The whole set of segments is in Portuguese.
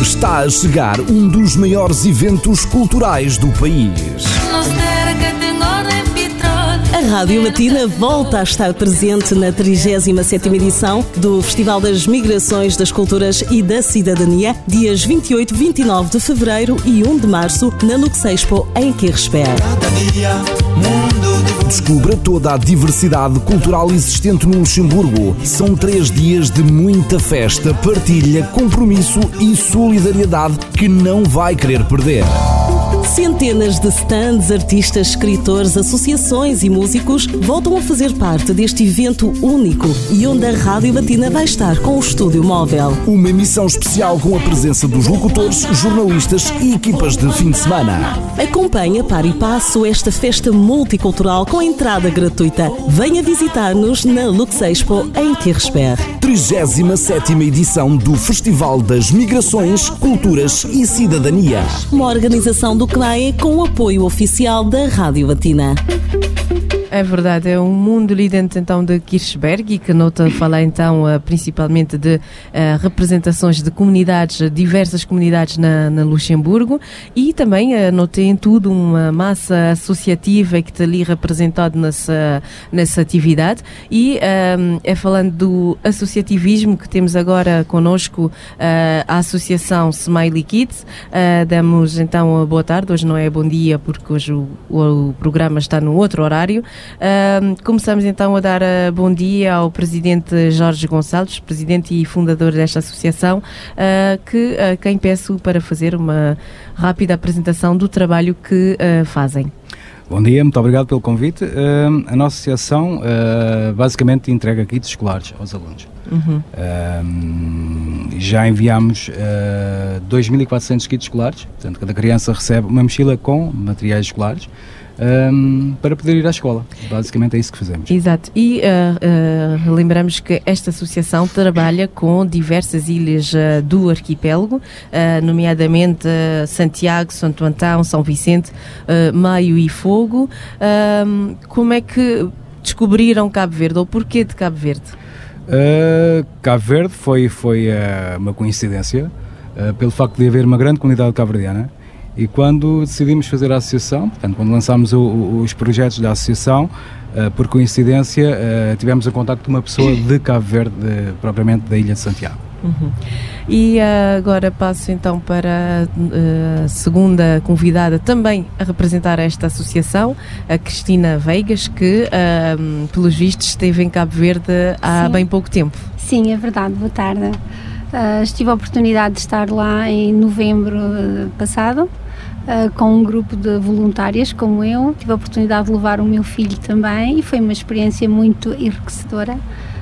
Está a chegar um dos maiores eventos culturais do país. A Rádio Latina volta a estar presente na 37ª edição do Festival das Migrações, das Culturas e da Cidadania, dias 28, 29 de fevereiro e 1 de março, na Lux Expo, em Quirresper. Descubra toda a diversidade cultural existente no Luxemburgo. São três dias de muita festa, partilha, compromisso e solidariedade que não vai querer perder. Centenas de stands, artistas, escritores, associações e músicos voltam a fazer parte deste evento único e onde a Rádio Latina vai estar com o estúdio móvel. Uma emissão especial com a presença dos locutores, jornalistas e equipas de fim de semana. Acompanhe a par e passo esta festa multicultural com entrada gratuita. Venha visitar-nos na Lux Expo em Quirresper. 37 edição do Festival das Migrações, Culturas e Cidadania. Uma organização do Com o apoio oficial da Rádio Latina. É verdade, é um mundo ali dentro então de Kirchberg e que nota falar então eh, principalmente de uh, representações de comunidades, diversas comunidades na, na Luxemburgo e também uh, notei em tudo uma massa associativa que está ali representada nessa, nessa atividade e é falando do associativismo que temos agora conosco uh, a Associação Smiley Kids. damos então boa tarde, hoje não é bom dia porque hoje o, o programa está no outro horário. Uh, começamos então a dar uh, bom dia ao presidente Jorge Gonçalves, presidente e fundador desta associação, uh, que quem peço para fazer uma rápida apresentação do trabalho que fazem. Bom dia, muito obrigado pelo convite. a nossa associação basicamente entrega kits escolares aos alunos. Uhum. já enviamos uh, 2.400 kits escolares, portanto, cada criança recebe uma mochila com materiais escolares um, para poder ir à escola. Basicamente é isso que fazemos. Exato. E uh, uh, lembramos que esta associação trabalha com diversas ilhas uh, do arquipélago, nomeadamente Santiago, Santo Antão, São Vicente, Maio e Fogo. como é que descobriram Cabo Verde ou porquê de Cabo Verde? Cabo Verde foi, foi uma coincidência pelo facto de haver uma grande comunidade cabo-verdiana e quando decidimos fazer a associação, portanto, quando lançámos o, o, os projetos da associação, uh, por coincidência, uh, tivemos em contato com uma pessoa de Cabo Verde, de, propriamente da Ilha de Santiago. Uhum. E uh, agora passo então para a segunda convidada também a representar esta associação, a Cristina Veigas, que, pelos vistos, esteve em Cabo Verde há Sim. bem pouco tempo. Sim, é verdade. Boa tarde. Uh, tive a oportunidade de estar lá em novembro passado uh, com um grupo de voluntárias como eu. Tive a oportunidade de levar o meu filho também e foi uma experiência muito enriquecedora.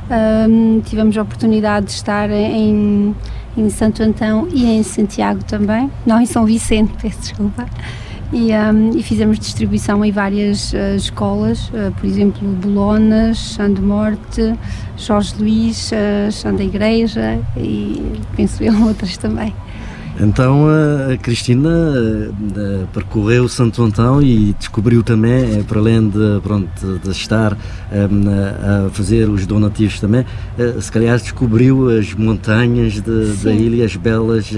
Uh, tivemos a oportunidade de estar em, em Santo Antão e em Santiago também, não em São Vicente, peço desculpa. E, um, e, fizemos distribuição em várias uh, escolas, uh, por exemplo, Bolonas, Chão de Morte, Jorge Luís, uh, da Igreja e penso eu outras também. Então a Cristina eh, percorreu Santo Antão e descobriu também, eh, para além de, pronto, de estar eh, a fazer os donativos também, se calhar descobriu as montanhas de, da ilha, as belas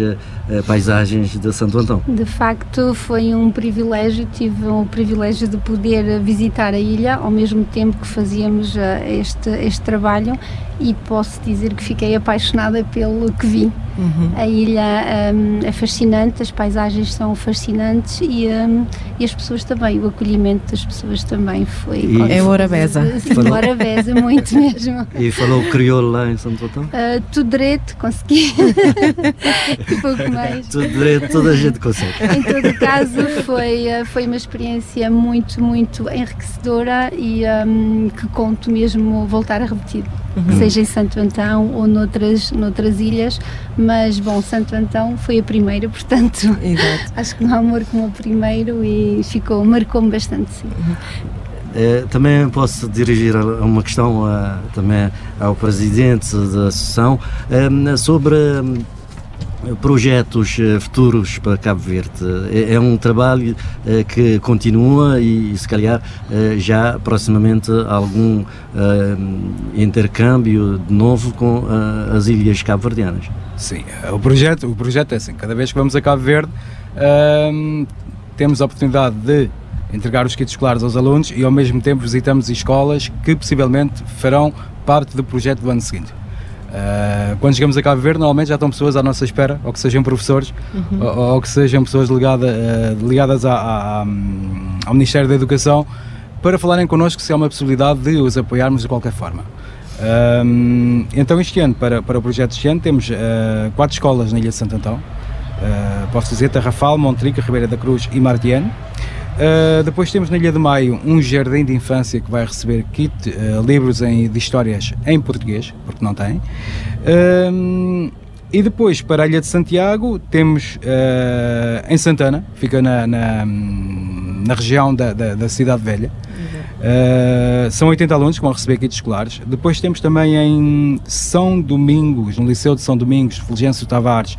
paisagens de Santo Antão. De facto foi um privilégio, tive o privilégio de poder visitar a ilha ao mesmo tempo que fazíamos este, este trabalho e posso dizer que fiquei apaixonada pelo que vi. Uhum. A ilha um, é fascinante, as paisagens são fascinantes e, um, e, as pessoas também, o acolhimento das pessoas também foi. E é Orabeza. Sim, Orabeza, muito mesmo. E falou crioulo lá em São Botão? Uh, tudo direito, consegui. um pouco mais. Tudo direito, toda a gente consegue. Em todo caso, foi, uh, foi uma experiência muito, muito enriquecedora e um, que conto mesmo voltar a repetir. Uhum. Seja em Santo Antão ou noutras, noutras ilhas, mas bom, Santo Antão foi a primeira, portanto Exato. acho que não há amor como o primeiro e ficou, marcou-me bastante sim. Uhum. É, também posso dirigir uma questão a, também ao presidente da associação é, sobre projetos futuros para Cabo Verde? É, é um trabalho que continua e, se calhar, já proximamente algum intercâmbio de novo com as ilhas cabo-verdianas? Sim, o projeto, o projeto é assim: cada vez que vamos a Cabo Verde, temos a oportunidade de entregar os kits escolares aos alunos e ao mesmo tempo visitamos escolas que possivelmente farão parte do projeto do ano seguinte. Uh, quando chegamos a Cabo Verde, normalmente já estão pessoas à nossa espera, ou que sejam professores, uhum. ou, ou, que sejam pessoas ligada, uh, ligadas à, ao Ministério da Educação, para falarem connosco se há uma possibilidade de os apoiarmos de qualquer forma. Uh, então, este ano, para, para o projeto este ano, temos quatro escolas na Ilha de Santo Antão. posso dizer Tarrafal, Montrica, Ribeira da Cruz e Martiano. Uh, depois temos na Ilha de Maio um jardim de infância que vai receber kit, uh, livros em, de histórias em português, porque não tem. Uh, e depois para a Ilha de Santiago temos em Santana, fica na, na, na região da, da, da, Cidade Velha. são 80 alunos que vão receber kits escolares. Depois temos também em São Domingos, no Liceu de São Domingos, Fulgêncio Tavares,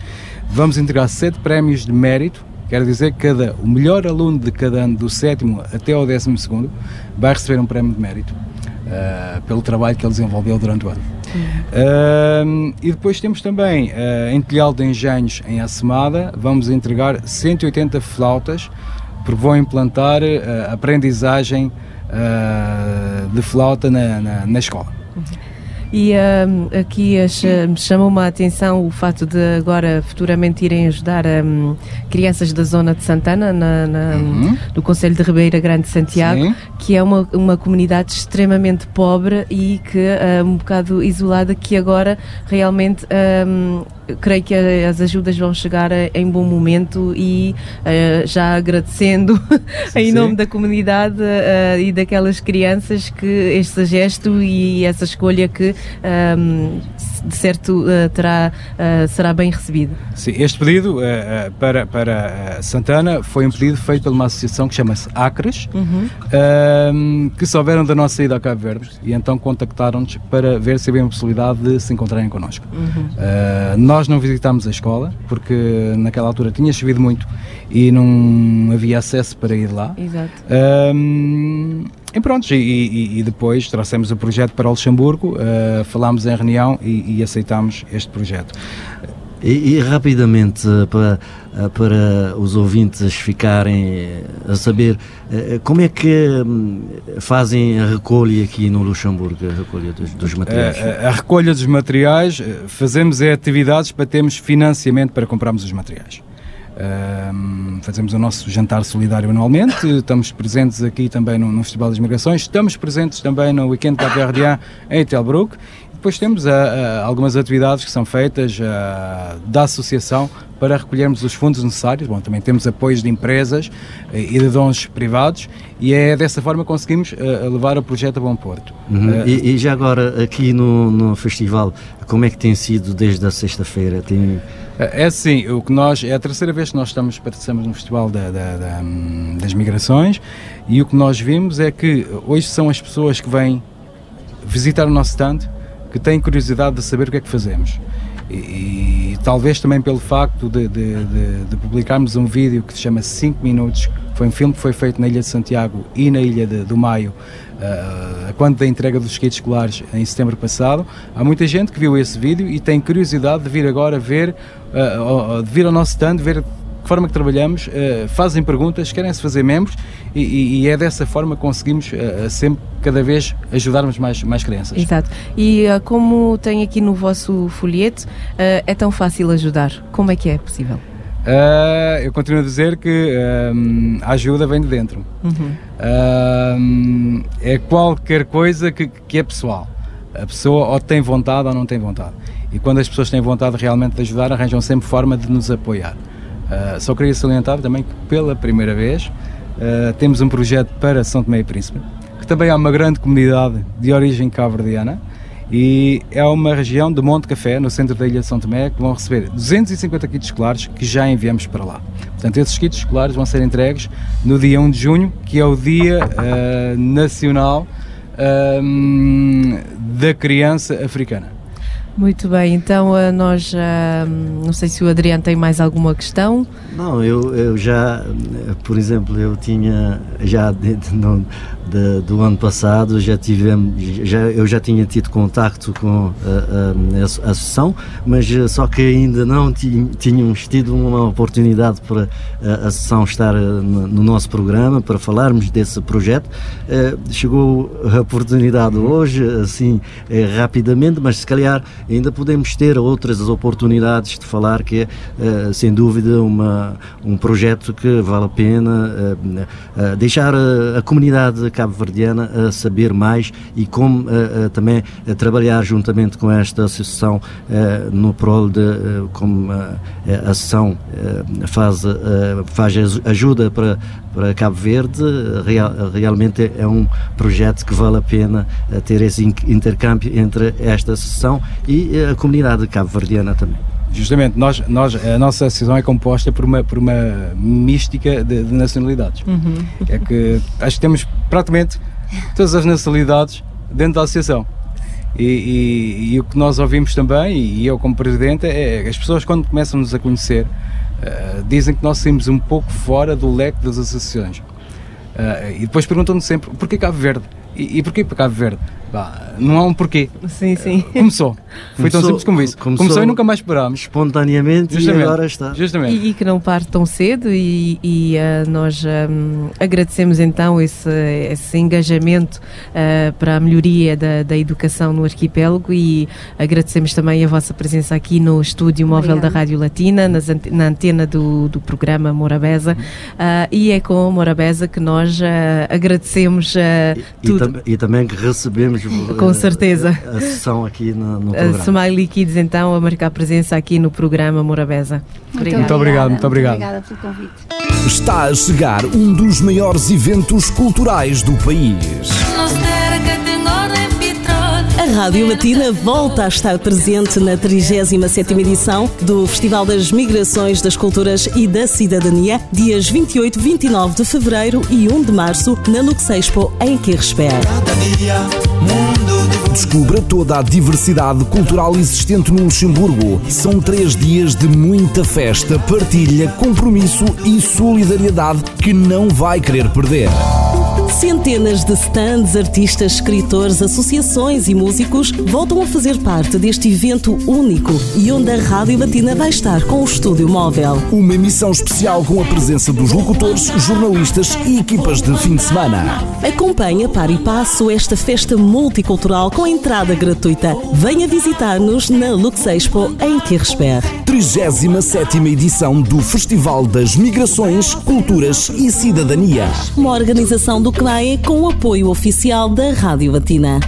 vamos entregar 7 prémios de mérito Quer dizer que cada, o melhor aluno de cada ano, do sétimo até ao décimo segundo, vai receber um prémio de mérito uh, pelo trabalho que ele desenvolveu durante o ano. Uh, e depois temos também uh, em Telhal de Engenhos, em Assemada, vamos entregar 180 flautas, porque vão implantar uh, aprendizagem de flauta na, na, na escola. Uhum. E um, aqui hum, chamou-me a atenção o fato de agora futuramente irem ajudar um, crianças da zona de Santana, na, na, uhum. do Conselho de Ribeira Grande de Santiago, Sim. que é uma, uma comunidade extremamente pobre e que é um bocado isolada, que agora realmente. Um, creio que as ajudas vão chegar em bom momento e uh, já agradecendo sim, em nome da comunidade uh, e daquelas crianças que este gesto e essa escolha que um, de certo uh, terá, será bem recebido. Sim, este pedido para, para Santana foi um pedido feito por uma associação que chama-se Acres, uhum. que souberam da nossa ida a Cabo Verde e então contactaram-nos para ver se havia uma possibilidade de se encontrarem connosco. Uhum. nós nós não visitámos a escola porque naquela altura tinha chovido muito e não havia acesso para ir lá. Exato. Um, e pronto, e, e, e, depois trouxemos o projeto para o Luxemburgo, uh, falámos em reunião e, e aceitámos este projeto. E, e, rapidamente, eh, para, eh, para os ouvintes ficarem a saber, como é que hum, fazem a recolha aqui no Luxemburgo, a recolha dos, dos materiais? A, a, recolha dos materiais, fazemos é atividades para termos financiamento para comprarmos os materiais. Um, fazemos o nosso jantar solidário anualmente, estamos presentes aqui também no, no Festival das Migrações, estamos presentes também no Weekend Caverdian em Telbruck depois temos uh, uh, algumas atividades que são feitas uh, da associação para recolhermos os fundos necessários. Bom, também temos apoios de empresas e de dons privados e é dessa forma que conseguimos levar o projeto a bom porto. Uhum. E, e, já agora, aqui no, no festival, como é que tem sido desde a sexta-feira? Tem... É assim, o que nós, é a terceira vez que nós estamos, participamos no Festival da, da, da, das Migrações e o que nós vimos é que hoje são as pessoas que vêm visitar o nosso stand que têm curiosidade de saber o que é que fazemos. E, e talvez também pelo facto de, de, de, de, publicarmos um vídeo que se chama 5 Minutos, foi um filme que foi feito na Ilha de Santiago e na Ilha do Maio, uh, quando da entrega dos kits escolares em setembro passado. Há muita gente que viu esse vídeo e tem curiosidade de vir agora ver, uh, de vir ao nosso stand, ver que forma que trabalhamos, uh, fazem perguntas, querem-se fazer membros e, e, é dessa forma que conseguimos uh, sempre, cada vez, ajudarmos mais, mais crianças. Exato. E uh, como tem aqui no vosso folheto, é tão fácil ajudar. Como é que é possível? eu continuo a dizer que a ajuda vem de dentro. Uhum. é qualquer coisa que, que é pessoal. A pessoa ou tem vontade ou não tem vontade. E quando as pessoas têm vontade realmente de ajudar, arranjam sempre forma de nos apoiar. Uh, só queria salientar também que pela primeira vez uh, temos um projeto para São Tomé e Príncipe, que também é uma grande comunidade de origem cabo-verdiana e é uma região de Monte Café, no centro da ilha de São Tomé, que vão receber 250 kits escolares que já enviamos para lá. Portanto, esses kits escolares vão ser entregues no dia 1 de junho, que é o Dia uh, Nacional da Criança Africana. Muito bem, então uh, nós, uh, não sei se o Adriano tem mais alguma questão. Não, eu, eu já, por exemplo, eu tinha já de, de, do ano passado já tivemos, já, eu já tinha tido contacto com a, a, a, associação, mas só que ainda não tínhamos tido uma oportunidade para a associação estar no, no nosso programa para falarmos desse projeto. Chegou a oportunidade hoje, assim, rapidamente, mas se calhar ainda podemos ter outras oportunidades de falar que é, sem dúvida, uma, um projeto que vale a pena deixar a, a comunidade cabo-verdiana a saber mais e como também trabalhar juntamente com esta associação no prol de como a associação faz, faz ajuda para, para Cabo Verde, real, realmente é um projeto que vale a pena ter esse intercâmbio entre esta associação e a comunidade cabo-verdiana também. Justamente, nós, nós, a nossa associação é composta por uma, por uma mística de, de nacionalidades. Uhum. É que acho que temos praticamente todas as nacionalidades dentro da associação. E, e, e, o que nós ouvimos também, e eu como presidente, é as pessoas quando começam-nos a conhecer uh, dizem que nós saímos um pouco fora do leque das associações. Uh, e depois perguntam-nos sempre porquê Cabo Verde? E, e porquê para Cabo Verde? Bah, não há um porquê. Sim, sim. Começou. Foi começou, tão simples como isso. Começou, começou e nunca mais parámos. Espontaneamente Justamente. e agora está. Justamente. E, e, que não parte tão cedo e, e uh, nós um, agradecemos então esse, esse engajamento uh, para a melhoria da, da educação no arquipélago e agradecemos também a vossa presença aqui no estúdio móvel Obrigada. da Rádio Latina, nas, na antena do, do programa Morabeza. Uh, e é com a Morabeza que nós agradecemos e, tudo. E, e também que recebemos com certeza. A, sessão aqui no, no programa. A Smiley Kids, então, a marcar presença aqui no programa Morabeza. Muito, muito obrigado, muito obrigado. Obrigada pelo convite. Está a chegar um dos maiores eventos culturais do país. A Rádio Latina volta a estar presente na 37ª edição do Festival das Migrações, das Culturas e da Cidadania, dias 28, 29 de fevereiro e 1 de março, na Lux Expo, em Quirresper. Descubra toda a diversidade cultural existente no Luxemburgo. São três dias de muita festa, partilha, compromisso e solidariedade que não vai querer perder. Centenas de stands, artistas, escritores, associações e músicos voltam a fazer parte deste evento único e onde a Rádio Latina vai estar com o estúdio móvel. Uma emissão especial com a presença dos locutores, jornalistas e equipas de fim de semana. Acompanhe para e passo esta festa multicultural com entrada gratuita. Venha visitar-nos na Lux Expo em Quirresper. 37 edição do Festival das Migrações, Culturas e Cidadania. Uma organização do CNAE com o apoio oficial da Rádio Latina.